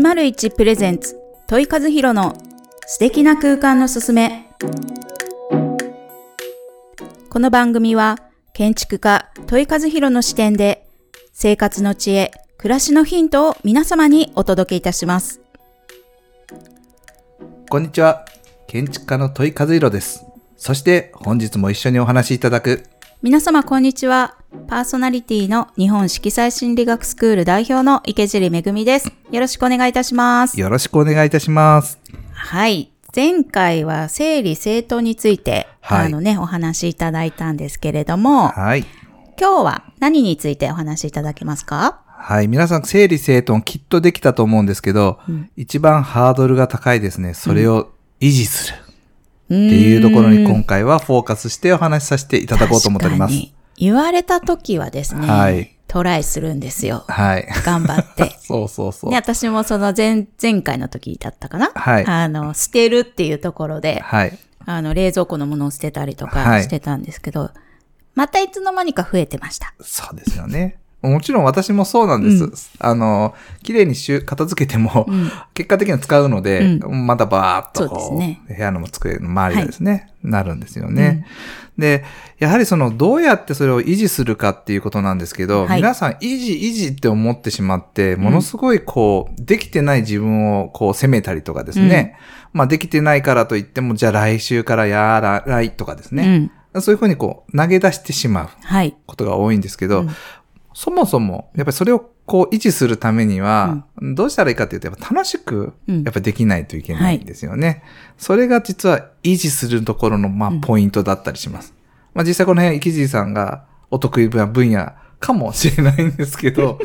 101プレゼンツ問い和弘の素敵な空間のすすめこの番組は建築家問い和弘の視点で生活の知恵暮らしのヒントを皆様にお届けいたしますこんにちは。建築家の問い和弘です。そして本日も一緒にお話しいただく皆様こんにちはパーソナリティの日本色彩心理学スクール代表の池尻めぐみですよろしくお願いいたしますよろしくお願いいたします。はい。前回は整理整頓について、はいあのね、お話しいただいたんですけれども、はい。今日は何についてお話しいただけますか？はい。皆さん整理整頓きっとできたと思うんですけど、一番ハードルが高いですね。それを維持するってっていうところに今回はフォーカスしてお話しさせていただこうと思っております。言われた時はですね、はいトライするんですよ。はい。頑張って。そうそうそう。で、私もその前、前回の時だったかなはいあの、捨てるっていうところで、はい。あの、冷蔵庫のものを捨てたりとはいかしてたんですけど、またいつの間にか増えてました。そうですよね。もちろん私もそうなんです。あの、綺麗にしゅ片付けても、結果的には使うので、またバーっとこうそうね部屋の机の周りがですね、なるんですよね。で、やはりその、どうやってそれを維持するかっていうことなんですけど、はい皆さん維持維持って思ってしまって、ものすごいこう、できてない自分をこう責めたりとかですね。まあできてないからといっても、じゃあ来週からやらないとかですね。そういうふうにこう、投げ出してしまう。はい。ことが多いんですけど、そもそも、やっぱりそれをこう維持するためには、どうしたらいいかっていうと、やっぱ楽しく、うんやっぱできないといけないんですよね。それが実は維持するところの、まあ、ポイントだったりします。まあ、実際この辺、池尻さんがお得意な分野かもしれないんですけど、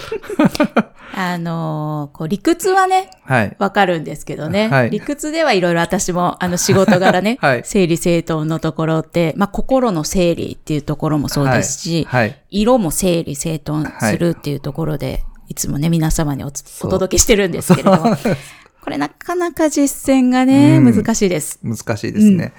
あのーこう理屈はね、はい。わかるんですけどね。はい。理屈ではいろいろ私も、あの仕事柄ね、はい。整理整頓のところって、まあ心の整理っていうところもそうですし、はい。はい。色も整理整頓するっていうところで、い、つもね、皆様におつお届けしてるんですけれども、これなかなか実践がね、うん。難しいです。難しいですね。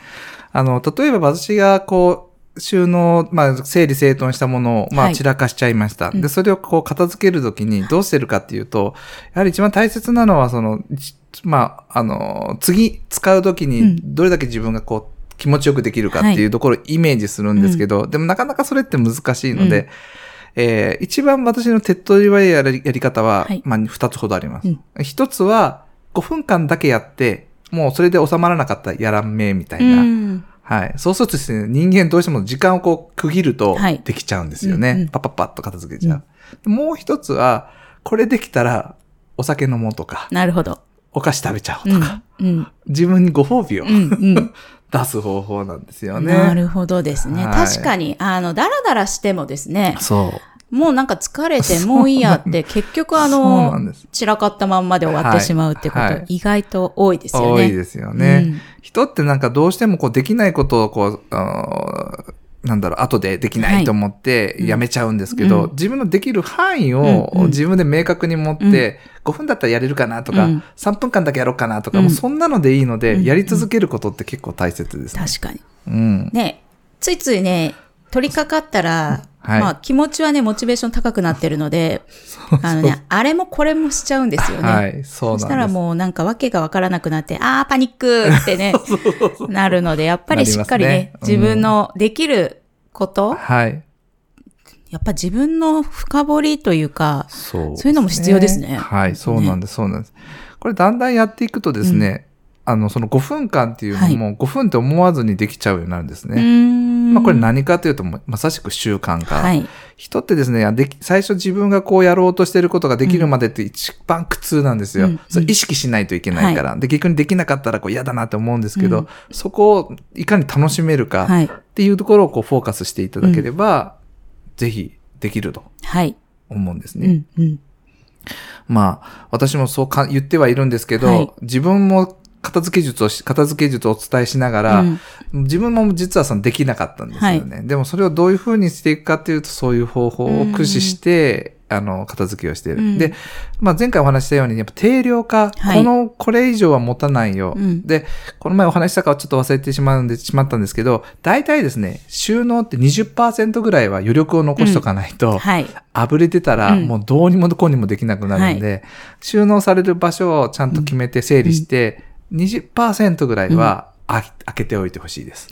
あの、例えば私がこう、収納、まあ、整理整頓したものを、まあ、はい散らかしちゃいました。で、それをこう、片付けるときにどうしてるかっていうと、やはり一番大切なのは、その、じまあ、あの、次使うときに、どれだけ自分がこう、気持ちよくできるかっていうところをイメージするんですけど、でもなかなかそれって難しいので、えー一番私の手っ取り早いやりやり方は、はいまあ、二つほどあります。うん一つは、5分間だけやって、もうそれで収まらなかったらやらんめみたいな。うん。はい。そうするとですね、人間どうしても時間をこう区切るとはいできちゃうんですよね。うんうんパッパッパッと片付けちゃう。もう一つは、これできたらお酒飲もうとか、なるほど。お菓子食べちゃおううんとか、。うん。自分にご褒美を、うん。うん。出す方法なんですよね。なるほどですね。はい確かに、あの、だらだらしてもですね、そう。もうなんか疲れて もういいやって、結局あの散らかったまんまで終わってしまうってこと、はい。はい。意外と多いですよね。多いですよね。うん。人ってなんかどうしてもこうできないことをこう、あーなんだろう、後でできないと思ってやめちゃうんですけど、うん。自分のできる範囲うんをうん。自分で明確に持って、5分だったらやれるかなとか、うん。3分間だけやろうかなとか、うん。もうそんなのでいいので、うん。やり続けることって結構大切ですね。確かに。うん。ね、ついついね、取り掛かったら、はい。まあ気持ちはね、モチベーション高くなってるので、あのね、あれもこれもしちゃうんですよね。はい、そうしたらもうなんかわけがわからなくなって、あーパニックってね、なるので、やっぱりしっかりねなりますね自分のできること、はい。やっぱ自分の深掘りというか、そう、そういうのも必要ですね。はい、そうなんです、そうなんです。これだんだんやっていくとですね、あの、その5分間っていうのも5分って思わずにできちゃうようになるんですね。ん。まあこれ何かというと、ままさしく習慣化。はい。人ってですねでき、最初自分がこうやろうとしてることができるまでって一番苦痛なんですよ。うんそれ意識しないといけないから。で、逆にできなかったらこう嫌だなって思うんですけど、そこをいかに楽しめるかはいっていうところをこうフォーカスしていただければ、ぜひできるとはい。思うんですね。うん、うん。まあ、私もそうか言ってはいるんですけど、はい自分も片付け術をし、片付け術をお伝えしながら、うん。自分も実はそのできなかったんですよね。でもそれをどういうふうにしていくかっていうと、そういう方法を駆使して、あの、片付けをしている。うん。で、まあ、前回お話ししたように、やっぱ定量化、はい。この、これ以上は持たないよ。うん。で、この前お話ししたかはちょっと忘れてしまうんで、しまったんですけど、大体ですね、収納って20%ぐらいは余力を残しとかないと、はい。あぶれてたら、うん。もうどうにもこうにもできなくなるんで、収納される場所をちゃんと決めて整理して、20%ぐらいはあ開けておいてほしいです。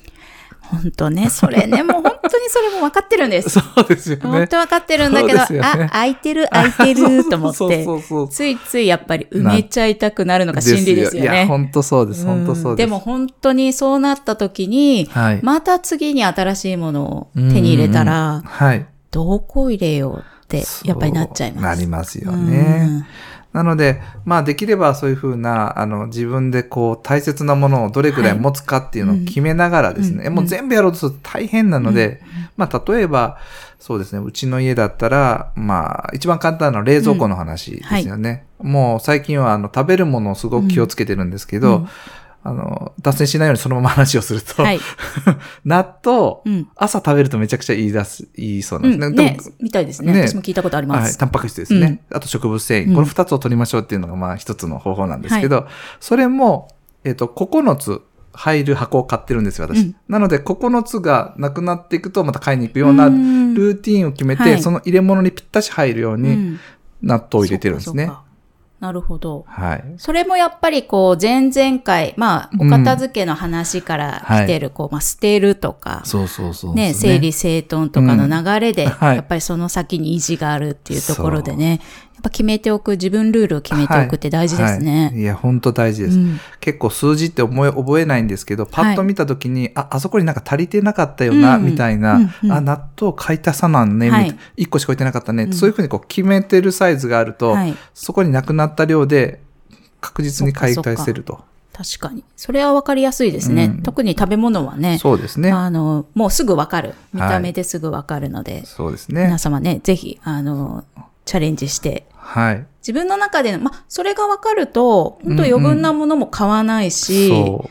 本当ね、それね、もう本当にそれも分かってるんです。そうですよね。本当分かってるんだけど、ねあ、空いてる、空いてると思っそうて、そうそうついついやっぱり埋めちゃいたくなるのが心理ですよいや、ね。本当そうです。本当そうです。でも本当にそうなった時に、はい。また次に新しいものを手に入れたうんうんらうん、はい。どこ入れようって、やっぱりなっちゃいます。なりますよね。うんなので、まあできればそういうふうな、あの、自分でこう大切なものをどれくらい持つかっていうのを決めながらですね、うん。もう全部やろうとすると大変なので、まあ例えば、そうですね、うちの家だったら、まあ一番簡単な冷蔵庫の話ですよね。もう最近はあの食べるものをすごく気をつけてるんですけど、うんあの、脱線しないようにそのまま話をすると、はい。納豆、うん。朝食べるとめちゃくちゃいいだす、いいそうなうんんですね。ねでも、みたいですね。ね私も聞いたことありまはい、す。タンパク質ですね。あと植物繊維。うんこの二つを取りましょうっていうのが、まあ一つの方法なんですけど、それも、えっ、と、9つ入る箱を買ってるんですよ、私。うんなので、9つがなくなっていくと、また買いに行くようなルうんーティンを決めて、はいその入れ物にぴったし入るように、うん納豆を入れてるんですねなるほど。はい。それもやっぱりこう、前々回、まあ、お片付けの話から来てる、こう、まあ、捨てるとか、そうそうそう。ね、整理整頓とかの流れで、うん。はい。やっぱりその先に意地があるっていうところでね、やっぱ決めておく、自分ルールを決めておくって大事ですね。はいいや、本当大事です。うん結構数字って思い覚えないんですけど、パッと見たときに、あ、あそこになんか足りてなかったよな、うんみたいな、うんうんあ、納豆買い足さなんね、はいいな1個しか置いてなかったね、うんそういうふうにこう決めてるサイズがあると、はい。そこになくなった量で確実に買い返せると。確かに。それはわかりやすいですね。うん特に食べ物はね、そうですね。あの、もうすぐわかる。見はいた目ですぐわかるので、そうですね皆。様ね、ぜひ、あの、チャレンジして、はい。自分の中での、まあ、それがわかると、本当余分なものも買わないし、そ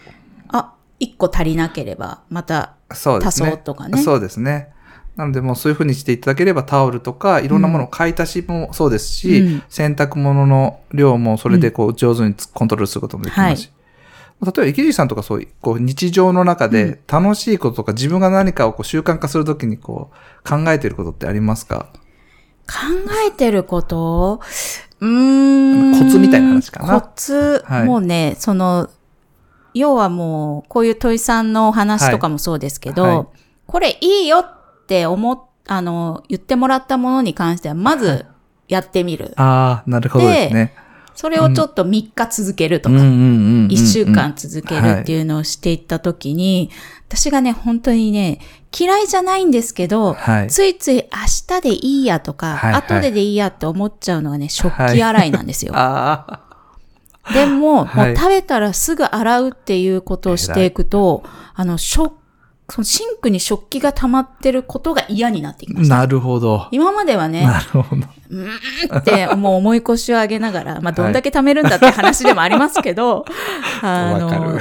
あ、一個足りなければ、またう。そうですね。足そうとかねそうですね。なのでもうそういうふうにしていただければタオルとかいろんなものを買い足しもそうですし、うん洗濯物の量もそれでこう上手にコントロールすることもできますし。例えば池尻さんとかそういうこう日常の中で楽しいこととか自分が何かをこう習慣化するときにこう考えていることってありますか？考えてること？うーん。コツみたいな話かな。コツ、はい。もうね、その、要はもう、こういう問いさんのお話とかもそうですけど、はい。はいこれいいよって思っ、あの、言ってもらったものに関しては、まずやってみる。ああ、なるほどですね。それをちょっと3日続けるとか、うん。うんうんうんうん1週間続けるっていうのをしていったときに、私がね、本当にね、嫌いじゃないんですけど、はい。ついつい明日でいいやとか、はいはい。後ででいいやって思っちゃうのがね、食器洗いなんですよ。あでも、はい。もう食べたらすぐ洗うっていうことをしていくと、あの、食、そのシンクに食器が溜まってることが嫌になってきまあ、した。なるほど。今まではね、なるほど。うーんってもう思い越しを上げながら、まあどんだけ貯めるんだって話でもありますけど、あのる、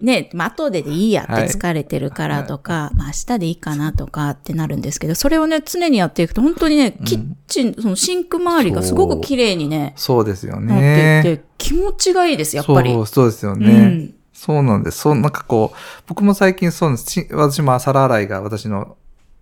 ね、まあ後ででいいやってはい疲れてるからとか、まあ明日でいいかなとかってなるんですけど、それをね、常にやっていくと本当にね、キッチン、そのシンク周りがすごく綺麗にね、そうですよなっていね。て、気持ちがいいです、やっぱり。そう、そうですよね。うんそうなんです。そう、なんかこう、僕も最近そうです。し私も皿洗いが私の、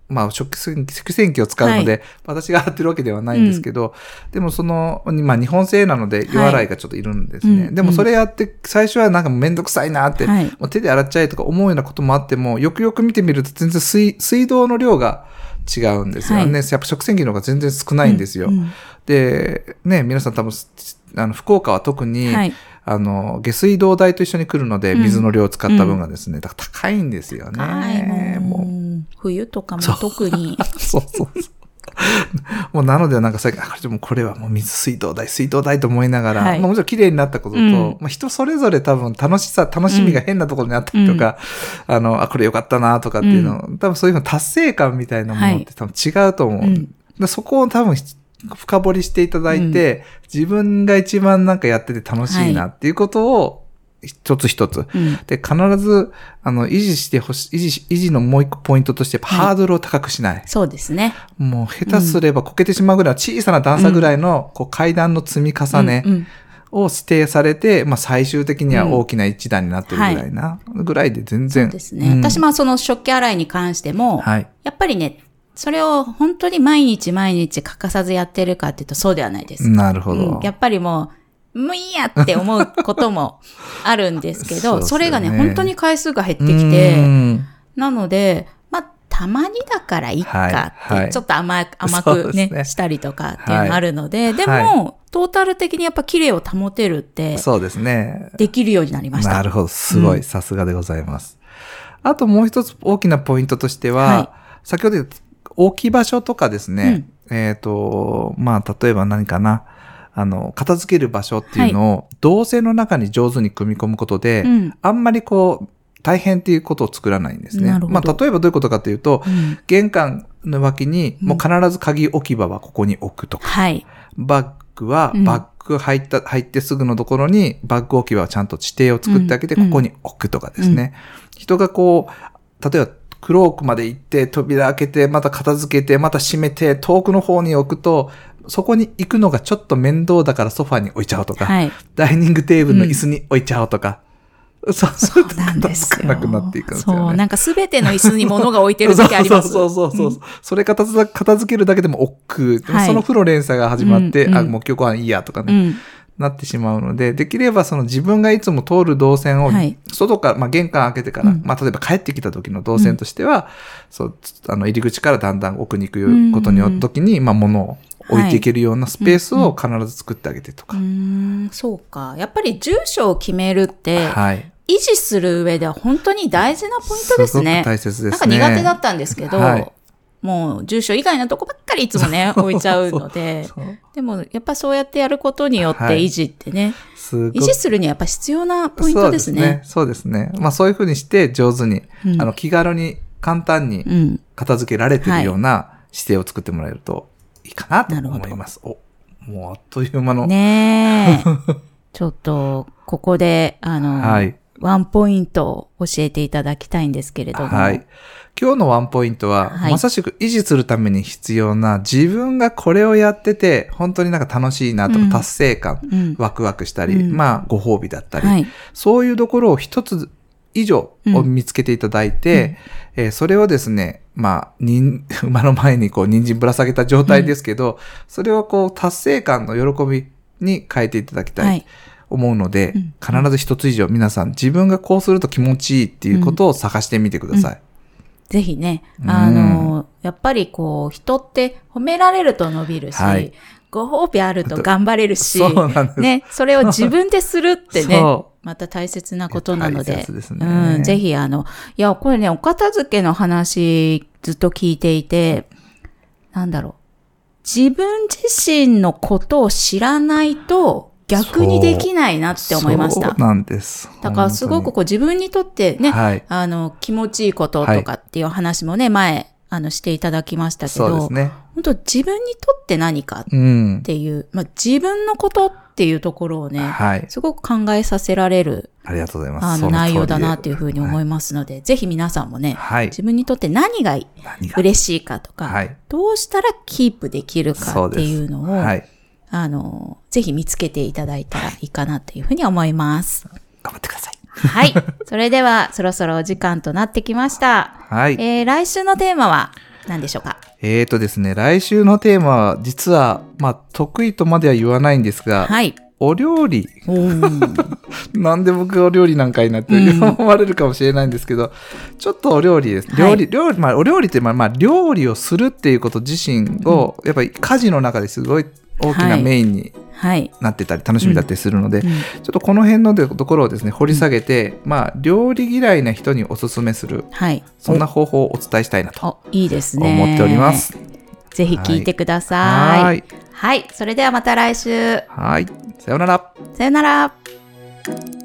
まあ、食洗食洗機を使うので、私が洗ってるわけではないんですけど、でもその、まあ、日本製なので、湯洗いがちょっといるんですね。うんでもそれやって、最初はなんかめんどくさいなって、はいもう手で洗っちゃえとか思うようなこともあっても、よくよく見てみると全然水、水道の量が違うんですよね。はいやっぱ食洗機の方が全然少ないんですよ。うんで、ね、皆さん多分、あの、福岡は特に、はい。あの、下水道代と一緒に来るので、うん。水の量を使った分がですね、だから高いんですよはい、ね。もう。も冬とかも特に。う、そうそうそう。もうなのでなんか最近、あ、でもこれはもう水水道代、水道代と思いながら、はい。まあもちろん綺麗になったことと、うん。まあ人それぞれ多分楽しさ、楽しみが変なところにあったりとか、あの、あ、これよかったなとかっていうの、多分そういうの達成感みたいなものって多分違うと思う。うん。でそこを多分深掘りしていただいて、自分が一番なんかやってて楽しいなっていうことを一つ一つ。うん。で、必ず、あの、維持してほしい、維持し、維持のもう一個ポイントとして、ハードルを高くしない。そうですね。もう、下手すればこけてしまうぐらいの小さな段差ぐらいの、こう、階段の積み重ねうんうんを指定されて、まあ、最終的には大きな一段になってるぐらいな、ぐらいで全然。そうですね。うん私もその食器洗いに関しても、はい。やっぱりね、それを本当に毎日毎日欠かさずやってるかっていうとそうではないです。なるほど。うんやっぱりもう、もういいやって思うこともあるんですけど、そねそれがね、本当に回数が減ってきうて、んなので、まあ、たまにだからいいかって、はいはいちょっと甘く甘くねねしたりとかっていうのがあるので、でも、はトータル的にやっぱ綺麗を保てるって、そうですね。できるようになりました。なるほど。すごい。うんさすがでございます。あともう一つ大きなポイントとしては、はい先ほど言った置き場所とかですね。えっ、と、まあ、例えば何かな。あの、片付ける場所っていうのを、動線の中に上手に組み込むことで、うんあんまりこう、大変っていうことを作らないんですね。まあ、例えばどういうことかというと、うん玄関の脇に、もう必ず鍵置き場はここに置くとか、はい。バッグはうんバッグ入った、入ってすぐのところにバッグ置き場はちゃんと指定を作ってあげて、うんここに置くとかですね。人がこう、例えばクロークまで行って、扉開けて、また片付けて、また閉めて、遠くの方に置くと、そこに行くのがちょっと面倒だからソファに置いちゃおうとか、はい。ダイニングテーブルの椅子に置いちゃおうとか、そうそうなんですよ。なくなっていくんですよね。そう、なんかすべての椅子に物が置いてる時あります。そうそうそうそう。それ片付片付けるだけでも億劫。はいその負の連鎖が始まって、あ、うんうんもう今日はいいやとかね、うん。なってしまうので、できればその自分がいつも通る動線を、はい外から、まあ玄関開けてから、うんまあ例えば帰ってきた時の動線としては、そう、あの入り口からだんだん奥に行うんくことによる時に、まあ物を置いていけるようなスペースを必ず作ってあげてとか。うーん、そうか。やっぱり住所を決めるって、はい。維持する上では本当に大事なポイントですね。すごく大切ですね。なんか苦手だったんですけど、はいもう住所以外のとこばっかりいつもね、置いちゃうので、でもやっぱそうやってやることによってはい維持ってね、すごく維持するにはやっぱ必要なポイントですね。そうですね。そうですね。まあそういうふうにして上手に、うんあの気軽に簡単にうん。片付けられてるような姿勢を作ってもらえるといいかなと思います。お、もうあっという間の。ねえ。ちょっと、ここで、あの、はい。ワンポイントを教えていただきたいんですけれども。はい。今日のワンポイントは、はいまさしく維持するために必要な自分がこれをやってて、本当になんか楽しいなとか、うん達成感、うん。ワクワクしたり、うんまあご褒美だったり、はい。そういうところを一つ以上を見つけていただいて、えーそれをですね、まあ、馬 の前にこう、人参ぶら下げた状態ですけど、それをこう、達成感の喜びに変えていただきたい。はい。思うので、うん必ず一つ以上皆さん自分がこうすると気持ちいいっていうことを探してみてください。ぜひね、うん。あの、やっぱりこう、人って褒められると伸びるし、はい。ご褒美あると頑張れるし。ね、それを自分でするってね、そまた大切なことなので、ね。うん、ぜひあの、いや、これね、お片付けの話ずっと聞いていて、なんだろう。自分自身のことを知らないと逆にできないなって思いましたそう。なんです。だからすごくこう自分にとってね、はいあの、気持ちいいこととかっていう話もね、前、あの、していただきましたけど、そうですね。本当自分にとって何かっうん。ていう、まあ、自分のことっていうところをね、はい。すごく考えさせられる、ありがとうございます。内容だなっていうふうに思はいますので、ぜひ皆さんもね、はい。自分にとって何が嬉しいかとか、はい。どうしたらキープできるかっていうのを、はい。あの、ぜひ見つけていただいたらいいかなというふうに思います。頑張ってください。はい。それでは、そろそろお時間となってきました。はい。えー、来週のテーマは何でしょうか？えーとですね、来週のテーマは、実は、まあ、得意とまでは言わないんですが、はい。お料理。なんで僕がお料理なんかになってうん思われるかもしれないんですけど、ちょっとお料理です。はい料理、料理、まあ、お料理って、まあ、まあ、料理をするっていうこと自身を、やっぱり家事の中ですごい大きはないメインにはい。なってたり、楽しみだったりするので、うんちょっとこの辺のところをですね、掘り下げて、まあ、料理嫌いな人におすすめする、はい。そんな方法をお伝えしたいなとお、いいですね。思っております。。ぜひ聞いてくださ。はいーい。はい。それではまた来週。はい。さようなら。さよなら。